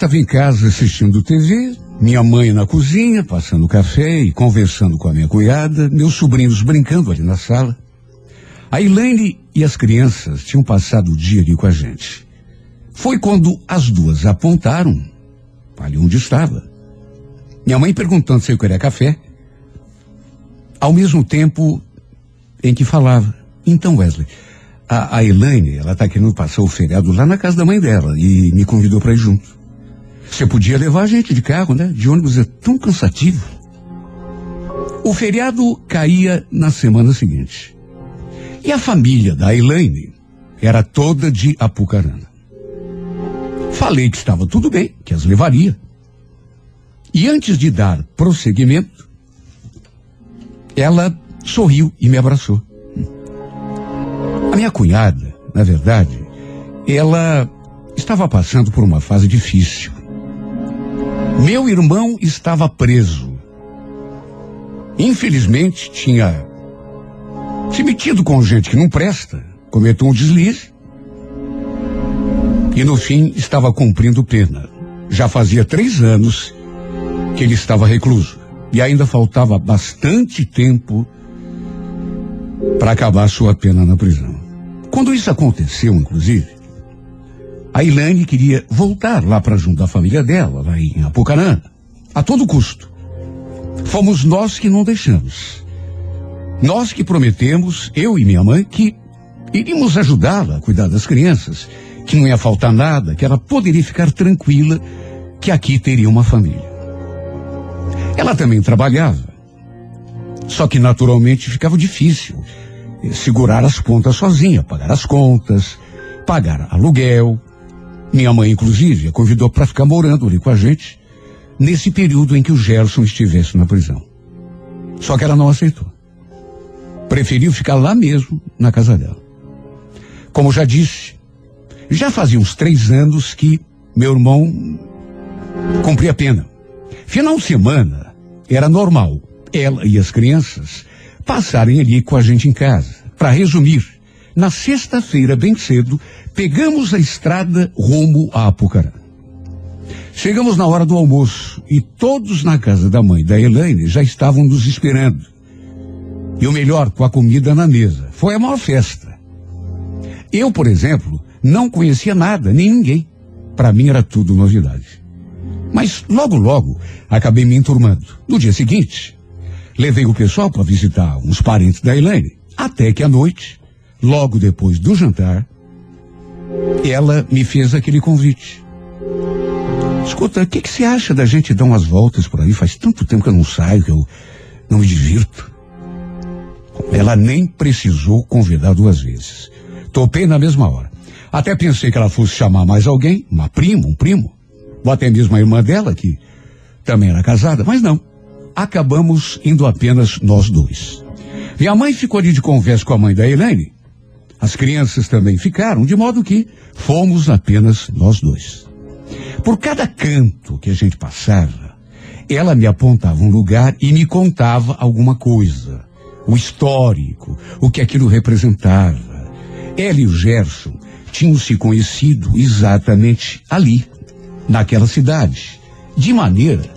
estava em casa assistindo TV, minha mãe na cozinha, passando café e conversando com a minha cunhada, meus sobrinhos brincando ali na sala. A Elaine e as crianças tinham passado o dia ali com a gente. Foi quando as duas apontaram ali onde estava. Minha mãe perguntando se eu queria café, ao mesmo tempo em que falava. Então, Wesley, a, a Elaine, ela está querendo passar o feriado lá na casa da mãe dela e me convidou para ir junto. Você podia levar a gente de carro, né? De ônibus é tão cansativo. O feriado caía na semana seguinte. E a família da Elaine era toda de Apucarana. Falei que estava tudo bem, que as levaria. E antes de dar prosseguimento, ela sorriu e me abraçou. A minha cunhada, na verdade, ela estava passando por uma fase difícil. Meu irmão estava preso. Infelizmente, tinha se metido com gente que não presta, cometeu um deslize e no fim estava cumprindo pena. Já fazia três anos que ele estava recluso e ainda faltava bastante tempo para acabar sua pena na prisão. Quando isso aconteceu, inclusive, a Ilane queria voltar lá para junto da família dela, lá em Apucarana, a todo custo. Fomos nós que não deixamos. Nós que prometemos, eu e minha mãe, que iríamos ajudá-la a cuidar das crianças, que não ia faltar nada, que ela poderia ficar tranquila, que aqui teria uma família. Ela também trabalhava. Só que naturalmente ficava difícil segurar as contas sozinha, pagar as contas, pagar aluguel. Minha mãe, inclusive, a convidou para ficar morando ali com a gente nesse período em que o Gerson estivesse na prisão. Só que ela não aceitou. Preferiu ficar lá mesmo, na casa dela. Como já disse, já fazia uns três anos que meu irmão cumpria pena. Final de semana era normal ela e as crianças passarem ali com a gente em casa. Para resumir, na sexta-feira, bem cedo, pegamos a estrada rumo a Apucará. Chegamos na hora do almoço e todos na casa da mãe da Elaine já estavam nos esperando. E o melhor, com a comida na mesa. Foi a maior festa. Eu, por exemplo, não conhecia nada, nem ninguém. Para mim era tudo novidade. Mas logo, logo, acabei me enturmando. No dia seguinte, Levei o pessoal para visitar uns parentes da Elaine. Até que à noite, logo depois do jantar, ela me fez aquele convite. Escuta, o que, que você acha da gente dar umas voltas por aí? Faz tanto tempo que eu não saio, que eu não me divirto. Ela nem precisou convidar duas vezes. Topei na mesma hora. Até pensei que ela fosse chamar mais alguém, uma prima, um primo, ou até mesmo a irmã dela, que também era casada, mas não acabamos indo apenas nós dois. Minha mãe ficou ali de conversa com a mãe da Helene. As crianças também ficaram, de modo que fomos apenas nós dois. Por cada canto que a gente passava, ela me apontava um lugar e me contava alguma coisa. O histórico, o que aquilo representava. Ela e o Gerson tinham se conhecido exatamente ali, naquela cidade. De maneira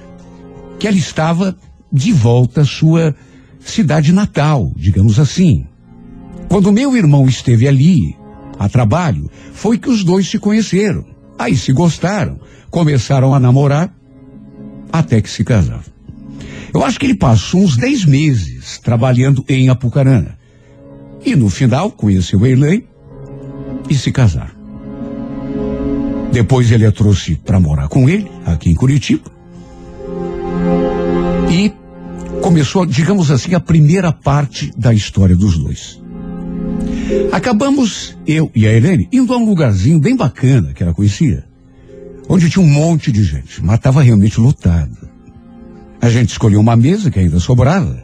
que ela estava de volta à sua cidade natal, digamos assim. Quando meu irmão esteve ali, a trabalho, foi que os dois se conheceram. Aí se gostaram, começaram a namorar, até que se casaram. Eu acho que ele passou uns dez meses trabalhando em Apucarana. E no final conheceu a Elaine e se casaram. Depois ele a trouxe para morar com ele, aqui em Curitiba. E começou, digamos assim, a primeira parte da história dos dois. Acabamos, eu e a Helene, indo a um lugarzinho bem bacana que ela conhecia, onde tinha um monte de gente, mas estava realmente lotado. A gente escolheu uma mesa que ainda sobrava,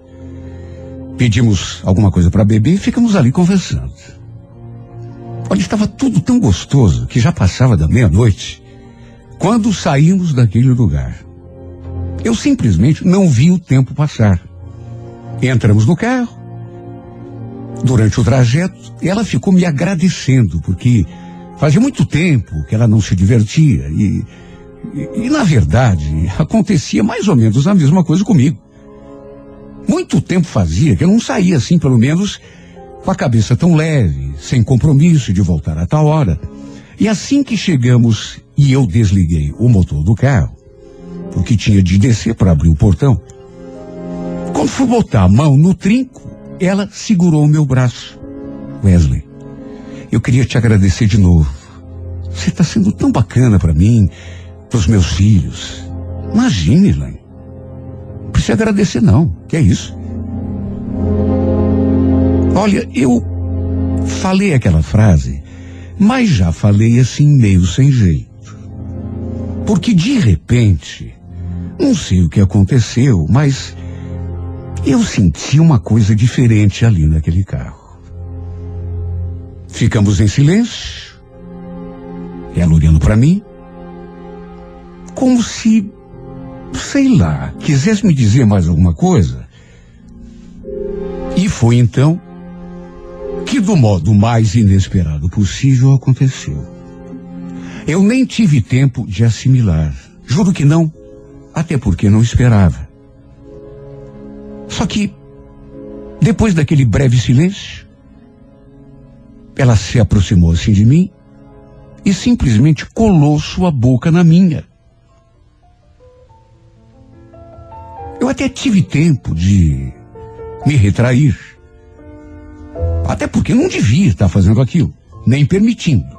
pedimos alguma coisa para beber e ficamos ali conversando. Olha, estava tudo tão gostoso que já passava da meia-noite quando saímos daquele lugar. Eu simplesmente não vi o tempo passar. Entramos no carro. Durante o trajeto, ela ficou me agradecendo, porque fazia muito tempo que ela não se divertia e E, e, na verdade, acontecia mais ou menos a mesma coisa comigo. Muito tempo fazia que eu não saía assim, pelo menos, com a cabeça tão leve, sem compromisso de voltar a tal hora. E assim que chegamos e eu desliguei o motor do carro, porque tinha de descer para abrir o portão, quando fui botar a mão no trinco, ela segurou o meu braço. Wesley, eu queria te agradecer de novo. Você está sendo tão bacana para mim, para os meus filhos. Imagine, Elaine. Não precisa agradecer, não. Que é isso? Olha, eu falei aquela frase, mas já falei assim meio sem jeito. Porque de repente, não sei o que aconteceu, mas eu senti uma coisa diferente ali naquele carro. Ficamos em silêncio, ela olhando para mim, como se, sei lá, quisesse me dizer mais alguma coisa. E foi então que, do modo mais inesperado possível, aconteceu. Eu nem tive tempo de assimilar. Juro que não, até porque não esperava. Só que, depois daquele breve silêncio, ela se aproximou assim de mim e simplesmente colou sua boca na minha. Eu até tive tempo de me retrair. Até porque não devia estar fazendo aquilo, nem permitindo.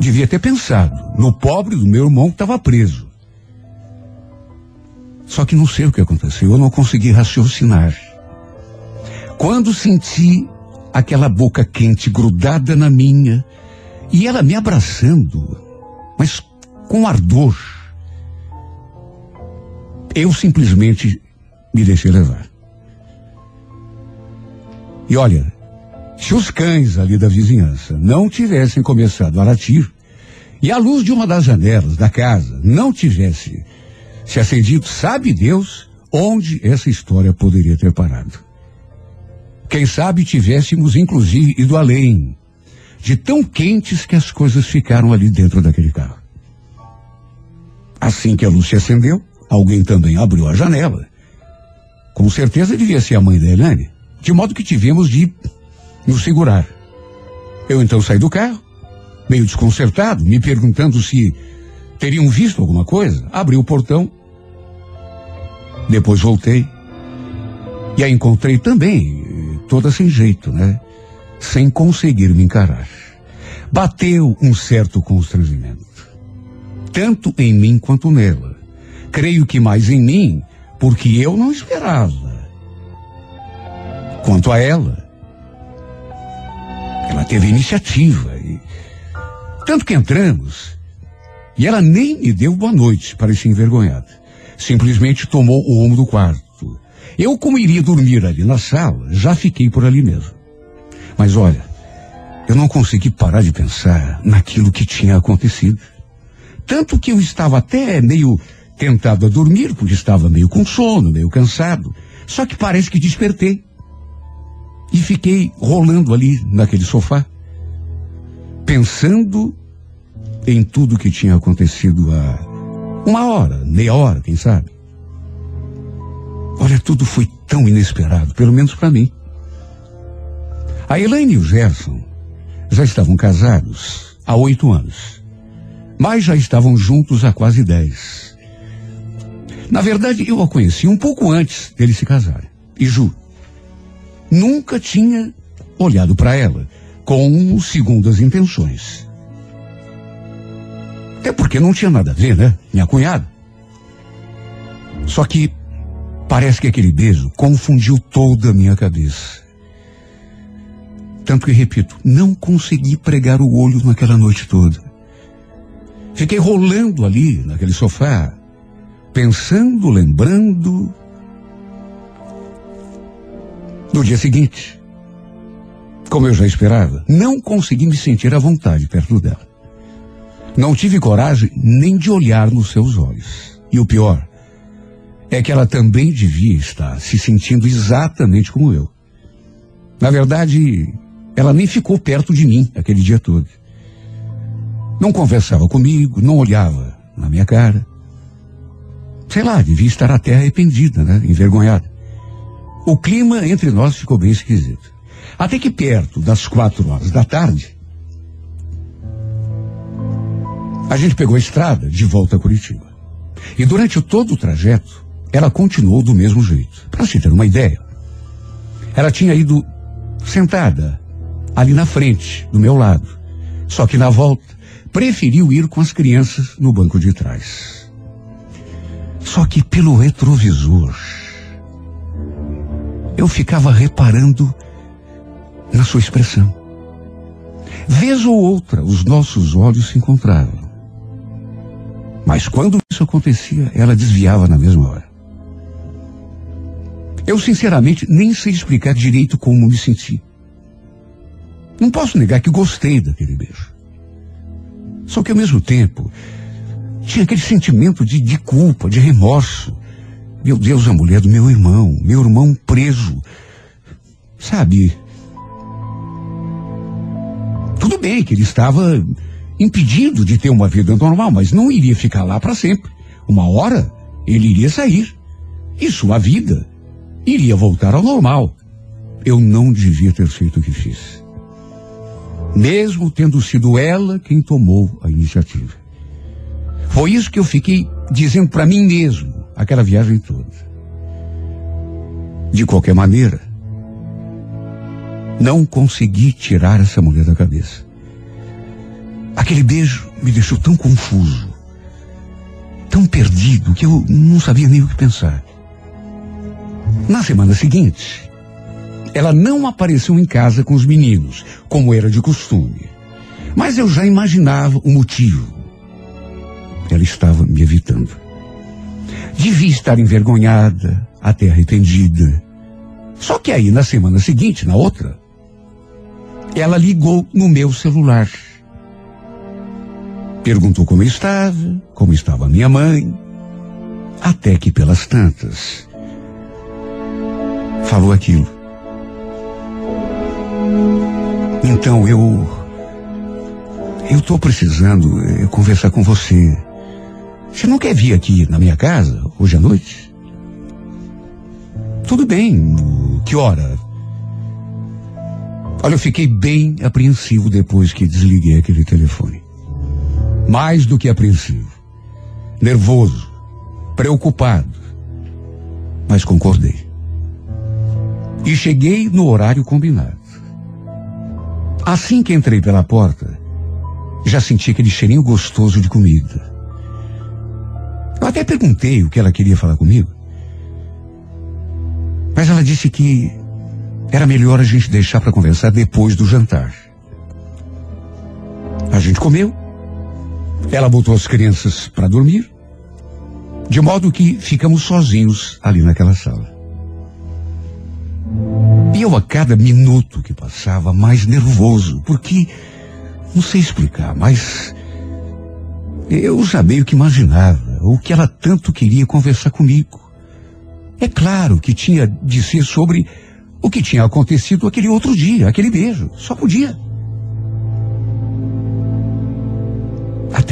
Devia ter pensado no pobre do meu irmão que estava preso. Só que não sei o que aconteceu, eu não consegui raciocinar. Quando senti aquela boca quente grudada na minha e ela me abraçando, mas com ardor, eu simplesmente me deixei levar. E olha, se os cães ali da vizinhança não tivessem começado a latir, e a luz de uma das janelas da casa não tivesse se acendido, sabe Deus onde essa história poderia ter parado. Quem sabe tivéssemos inclusive ido além, de tão quentes que as coisas ficaram ali dentro daquele carro. Assim que a luz se acendeu, alguém também abriu a janela. Com certeza devia ser a mãe da Helene, de modo que tivemos de nos segurar. Eu então saí do carro, meio desconcertado, me perguntando se teriam visto alguma coisa. Abri o portão. Depois voltei. E a encontrei também, toda sem jeito, né? Sem conseguir me encarar. Bateu um certo constrangimento. Tanto em mim quanto nela. Creio que mais em mim, porque eu não esperava. Quanto a ela, ela teve iniciativa. E, tanto que entramos, e ela nem me deu boa noite, parecia envergonhada. Simplesmente tomou o rumo do quarto. Eu, como iria dormir ali na sala, já fiquei por ali mesmo. Mas olha, eu não consegui parar de pensar naquilo que tinha acontecido. Tanto que eu estava até meio tentado a dormir, porque estava meio com sono, meio cansado. Só que parece que despertei. E fiquei rolando ali naquele sofá, pensando em tudo que tinha acontecido há uma hora, meia hora, quem sabe. Olha, tudo foi tão inesperado, pelo menos para mim. A Elaine e o Gerson já estavam casados há oito anos, mas já estavam juntos há quase dez. Na verdade, eu a conheci um pouco antes deles se casarem. E Ju, nunca tinha olhado para ela com segundas intenções. Até porque não tinha nada a ver, né? Minha cunhada. Só que parece que aquele beijo confundiu toda a minha cabeça. Tanto que, repito, não consegui pregar o olho naquela noite toda. Fiquei rolando ali, naquele sofá, pensando, lembrando. No dia seguinte, como eu já esperava, não consegui me sentir à vontade perto dela. Não tive coragem nem de olhar nos seus olhos. E o pior é que ela também devia estar se sentindo exatamente como eu. Na verdade, ela nem ficou perto de mim aquele dia todo. Não conversava comigo, não olhava na minha cara. Sei lá, devia estar até arrependida, né? Envergonhada. O clima entre nós ficou bem esquisito. Até que perto das quatro horas da tarde, a gente pegou a estrada de volta a Curitiba. E durante todo o trajeto, ela continuou do mesmo jeito. Para se ter uma ideia, ela tinha ido sentada ali na frente, do meu lado. Só que na volta, preferiu ir com as crianças no banco de trás. Só que pelo retrovisor, eu ficava reparando na sua expressão. Vez ou outra, os nossos olhos se encontravam. Mas quando isso acontecia, ela desviava na mesma hora. Eu, sinceramente, nem sei explicar direito como me senti. Não posso negar que gostei daquele beijo. Só que ao mesmo tempo, tinha aquele sentimento de, de culpa, de remorso. Meu Deus, a mulher do meu irmão, meu irmão preso. Sabe? Tudo bem que ele estava impedido de ter uma vida normal, mas não iria ficar lá para sempre. Uma hora ele iria sair. E sua vida iria voltar ao normal. Eu não devia ter feito o que fiz mesmo tendo sido ela quem tomou a iniciativa. Foi isso que eu fiquei dizendo para mim mesmo, aquela viagem toda. De qualquer maneira, não consegui tirar essa mulher da cabeça. Aquele beijo me deixou tão confuso, tão perdido, que eu não sabia nem o que pensar. Na semana seguinte, ela não apareceu em casa com os meninos, como era de costume. Mas eu já imaginava o motivo. Ela estava me evitando. Devia estar envergonhada, até arrependida. Só que aí, na semana seguinte, na outra, ela ligou no meu celular. Perguntou como eu estava, como estava minha mãe. Até que pelas tantas, falou aquilo. Então eu. Eu estou precisando é, conversar com você. Você não quer vir aqui na minha casa hoje à noite? Tudo bem. Que hora? Olha, eu fiquei bem apreensivo depois que desliguei aquele telefone. Mais do que apreensivo. Nervoso. Preocupado. Mas concordei. E cheguei no horário combinado. Assim que entrei pela porta, já senti aquele cheirinho gostoso de comida. Eu até perguntei o que ela queria falar comigo. Mas ela disse que era melhor a gente deixar para conversar depois do jantar. A gente comeu. Ela botou as crianças para dormir. De modo que ficamos sozinhos ali naquela sala. E eu a cada minuto que passava mais nervoso, porque não sei explicar, mas eu já meio que imaginava o que ela tanto queria conversar comigo. É claro que tinha de ser sobre o que tinha acontecido aquele outro dia, aquele beijo. Só podia.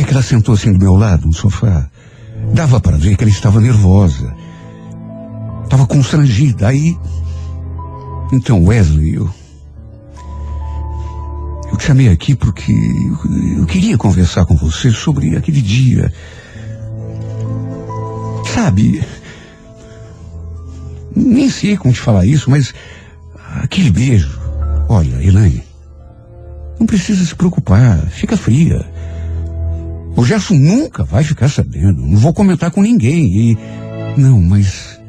Até que ela sentou assim do meu lado, no sofá. Dava para ver que ela estava nervosa. Estava constrangida. Aí então, Wesley, eu. Eu te chamei aqui porque eu, eu queria conversar com você sobre aquele dia. Sabe, nem sei como te falar isso, mas aquele beijo. Olha, Elaine, não precisa se preocupar, fica fria. O Gerson nunca vai ficar sabendo, não vou comentar com ninguém e. Não, mas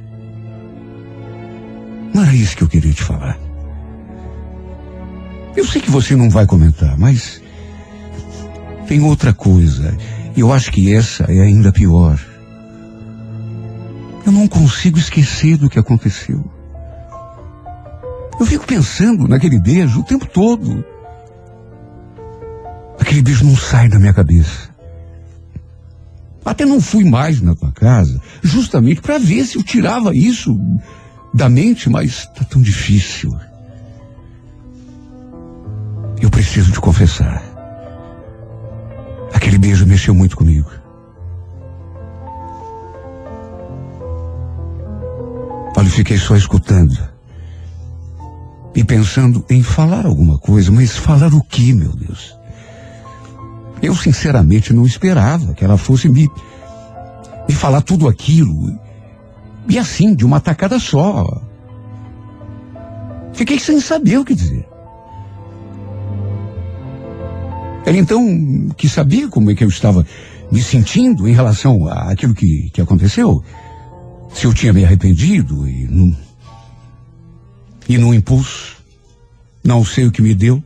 não era isso que eu queria te falar. Eu sei que você não vai comentar, mas tem outra coisa. Eu acho que essa é ainda pior. Eu não consigo esquecer do que aconteceu. Eu fico pensando naquele beijo o tempo todo. Aquele beijo não sai da minha cabeça. Até não fui mais na tua casa, justamente para ver se eu tirava isso da mente, mas tá tão difícil. Eu preciso te confessar. Aquele beijo mexeu muito comigo. Olha, fiquei só escutando e pensando em falar alguma coisa, mas falar o que, meu Deus? Eu sinceramente não esperava que ela fosse me, me falar tudo aquilo. E assim, de uma tacada só. Fiquei sem saber o que dizer. Ela então, que sabia como é que eu estava me sentindo em relação àquilo que, que aconteceu, se eu tinha me arrependido e não, e no impulso, não sei o que me deu,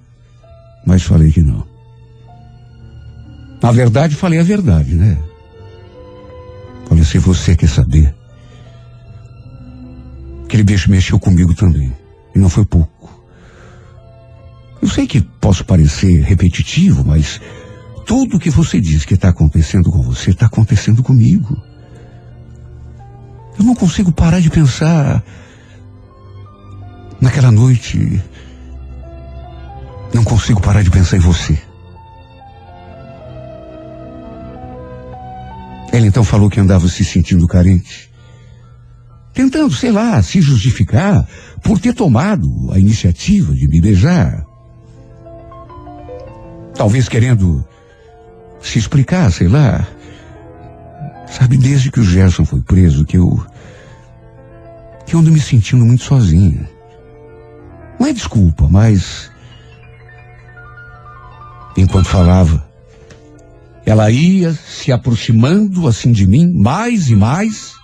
mas falei que não. Na verdade, falei a verdade, né? Olha, se você quer saber, aquele beijo mexeu comigo também, e não foi pouco. Eu sei que posso parecer repetitivo, mas tudo que você diz que está acontecendo com você está acontecendo comigo. Eu não consigo parar de pensar naquela noite. Não consigo parar de pensar em você. Ela então falou que andava se sentindo carente. Tentando, sei lá, se justificar por ter tomado a iniciativa de me beijar. Talvez querendo se explicar, sei lá. Sabe, desde que o Gerson foi preso, que eu. que eu ando me sentindo muito sozinha. Não é desculpa, mas. Enquanto falava, ela ia se aproximando assim de mim, mais e mais,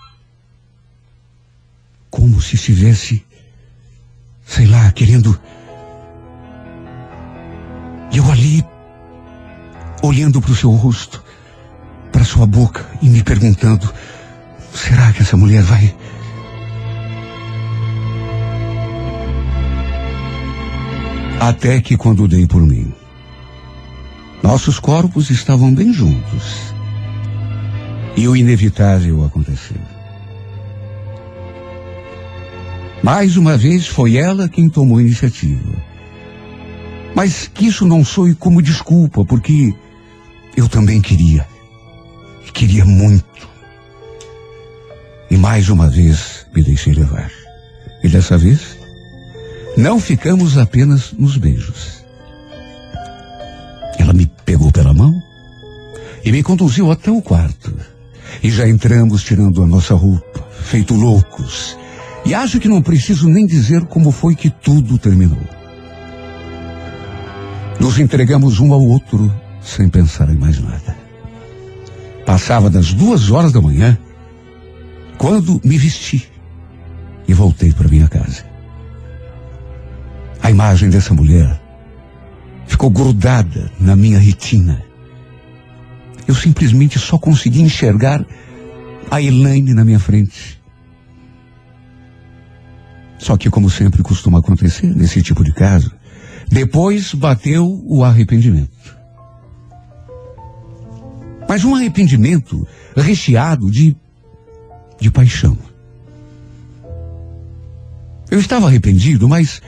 como se estivesse, sei lá, querendo. Eu ali olhando para o seu rosto, para sua boca e me perguntando: será que essa mulher vai. Até que quando dei por mim, nossos corpos estavam bem juntos. E o inevitável aconteceu. Mais uma vez foi ela quem tomou a iniciativa. Mas que isso não soe como desculpa, porque eu também queria. Queria muito. E mais uma vez me deixei levar. E dessa vez, não ficamos apenas nos beijos. Ela me pegou pela mão e me conduziu até o quarto. E já entramos tirando a nossa roupa, feito loucos. E acho que não preciso nem dizer como foi que tudo terminou. Nos entregamos um ao outro sem pensar em mais nada. Passava das duas horas da manhã quando me vesti e voltei para minha casa. A imagem dessa mulher ficou grudada na minha retina. Eu simplesmente só consegui enxergar a Elaine na minha frente. Só que, como sempre costuma acontecer nesse tipo de caso, depois bateu o arrependimento. Mas um arrependimento recheado de, de paixão. Eu estava arrependido, mas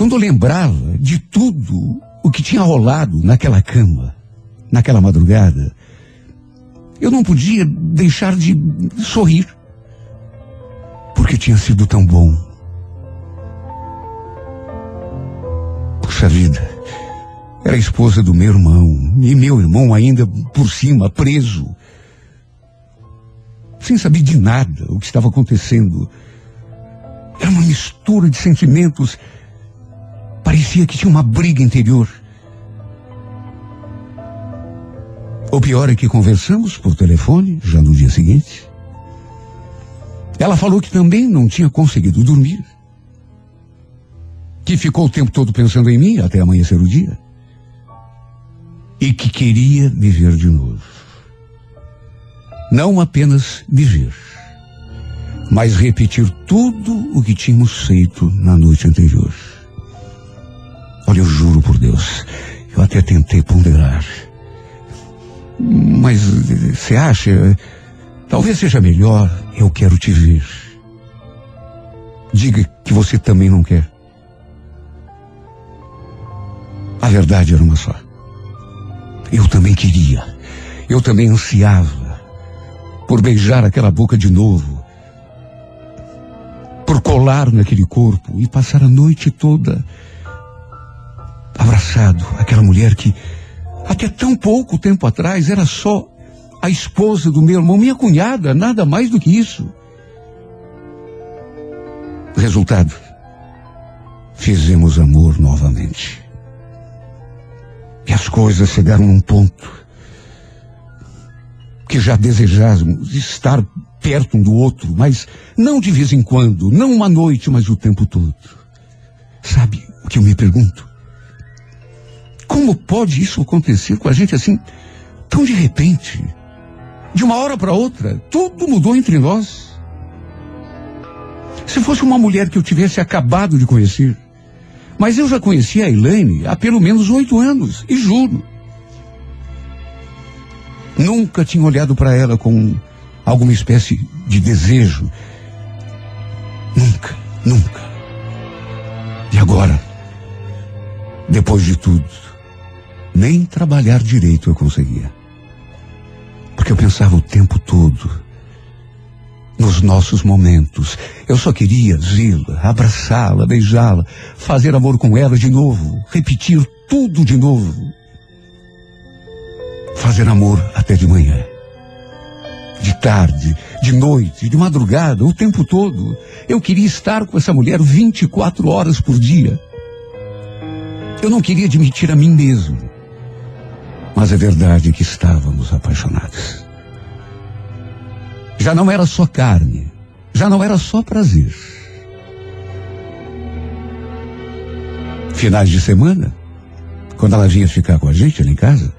quando lembrava de tudo o que tinha rolado naquela cama, naquela madrugada, eu não podia deixar de sorrir. Porque tinha sido tão bom. Puxa vida. Era esposa do meu irmão. E meu irmão ainda por cima, preso. Sem saber de nada o que estava acontecendo. Era uma mistura de sentimentos. Parecia que tinha uma briga interior. O pior é que conversamos por telefone, já no dia seguinte. Ela falou que também não tinha conseguido dormir. Que ficou o tempo todo pensando em mim até amanhecer o dia e que queria me ver de novo. Não apenas me ver, mas repetir tudo o que tínhamos feito na noite anterior. Olha, eu juro por Deus, eu até tentei ponderar. Mas você acha? Talvez seja melhor, eu quero te ver. Diga que você também não quer. A verdade era uma só. Eu também queria. Eu também ansiava por beijar aquela boca de novo. por colar naquele corpo e passar a noite toda abraçado aquela mulher que até tão pouco tempo atrás era só a esposa do meu irmão, minha cunhada, nada mais do que isso. Resultado: fizemos amor novamente. E as coisas chegaram num ponto que já desejávamos estar perto um do outro, mas não de vez em quando, não uma noite, mas o tempo todo. Sabe o que eu me pergunto? Como pode isso acontecer com a gente assim, tão de repente? De uma hora para outra, tudo mudou entre nós. Se fosse uma mulher que eu tivesse acabado de conhecer, mas eu já conhecia a Elaine há pelo menos oito anos, e juro. Nunca tinha olhado para ela com alguma espécie de desejo. Nunca, nunca. E agora, depois de tudo, nem trabalhar direito eu conseguia. Porque eu pensava o tempo todo nos nossos momentos. Eu só queria vê-la, abraçá-la, beijá-la, fazer amor com ela de novo, repetir tudo de novo. Fazer amor até de manhã. De tarde, de noite, de madrugada, o tempo todo. Eu queria estar com essa mulher 24 horas por dia. Eu não queria admitir a mim mesmo. Mas é verdade que estávamos apaixonados. Já não era só carne, já não era só prazer. Finais de semana, quando ela vinha ficar com a gente ali em casa,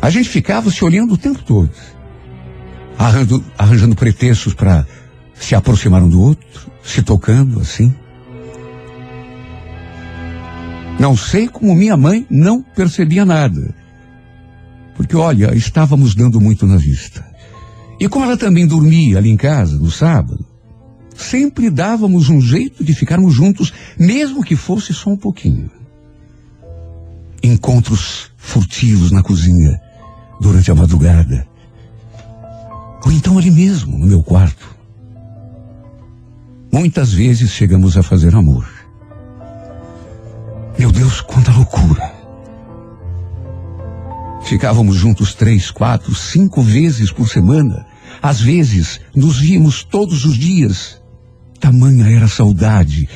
a gente ficava se olhando o tempo todo, arranjando, arranjando pretextos para se aproximar um do outro, se tocando assim. Não sei como minha mãe não percebia nada. Porque, olha, estávamos dando muito na vista. E como ela também dormia ali em casa, no sábado, sempre dávamos um jeito de ficarmos juntos, mesmo que fosse só um pouquinho. Encontros furtivos na cozinha, durante a madrugada. Ou então ali mesmo, no meu quarto. Muitas vezes chegamos a fazer amor. Meu Deus, quanta loucura! Ficávamos juntos três, quatro, cinco vezes por semana. Às vezes, nos víamos todos os dias. Tamanha era a saudade,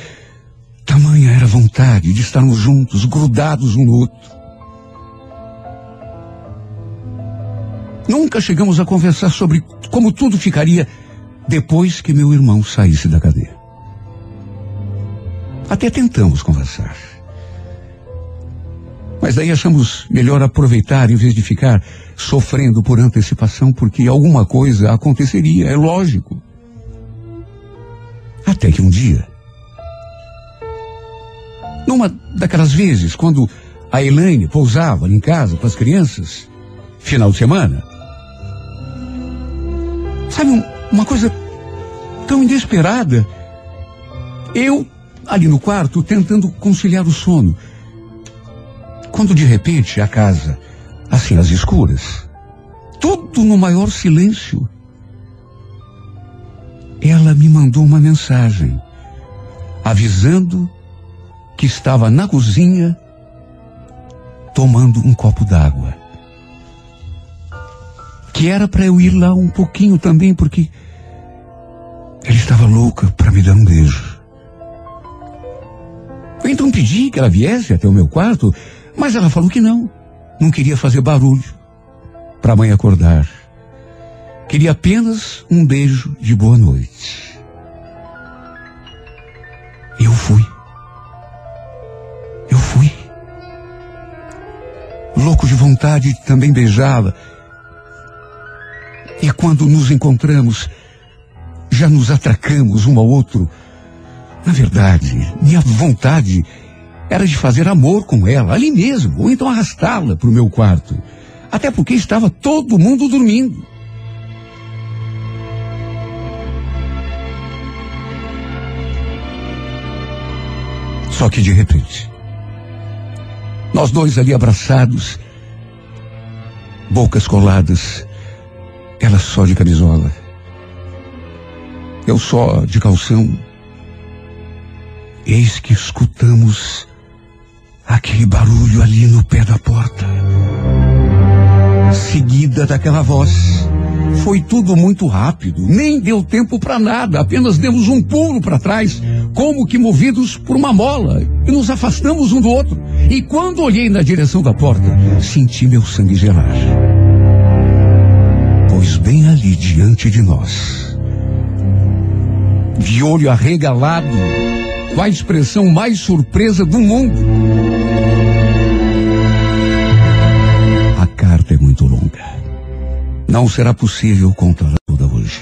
tamanha era a vontade de estarmos juntos, grudados um no outro. Nunca chegamos a conversar sobre como tudo ficaria depois que meu irmão saísse da cadeia. Até tentamos conversar. Mas daí achamos melhor aproveitar em vez de ficar sofrendo por antecipação, porque alguma coisa aconteceria, é lógico. Até que um dia, numa daquelas vezes, quando a Elaine pousava em casa com as crianças, final de semana, sabe, um, uma coisa tão inesperada, eu ali no quarto tentando conciliar o sono, quando de repente a casa, assim às escuras, tudo no maior silêncio, ela me mandou uma mensagem avisando que estava na cozinha tomando um copo d'água. Que era para eu ir lá um pouquinho também, porque ela estava louca para me dar um beijo. Eu então pedi que ela viesse até o meu quarto mas ela falou que não. Não queria fazer barulho para a mãe acordar. Queria apenas um beijo de boa noite. Eu fui. Eu fui. Louco de vontade de também beijá-la. E quando nos encontramos, já nos atracamos um ao outro. Na verdade, minha vontade era de fazer amor com ela, ali mesmo, ou então arrastá-la para o meu quarto. Até porque estava todo mundo dormindo. Só que de repente, nós dois ali abraçados, bocas coladas, ela só de camisola, eu só de calção, Eis que escutamos aquele barulho ali no pé da porta. Seguida daquela voz. Foi tudo muito rápido, nem deu tempo para nada, apenas demos um pulo para trás, como que movidos por uma mola, e nos afastamos um do outro. E quando olhei na direção da porta, senti meu sangue gelar. Pois bem ali diante de nós, de olho arregalado, com a expressão mais surpresa do mundo. Não será possível contá-la toda hoje.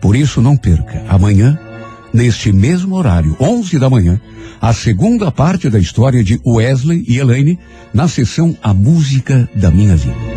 Por isso, não perca, amanhã, neste mesmo horário, 11 da manhã, a segunda parte da história de Wesley e Elaine na sessão A Música da Minha Vida.